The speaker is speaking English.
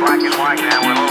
Black and white now.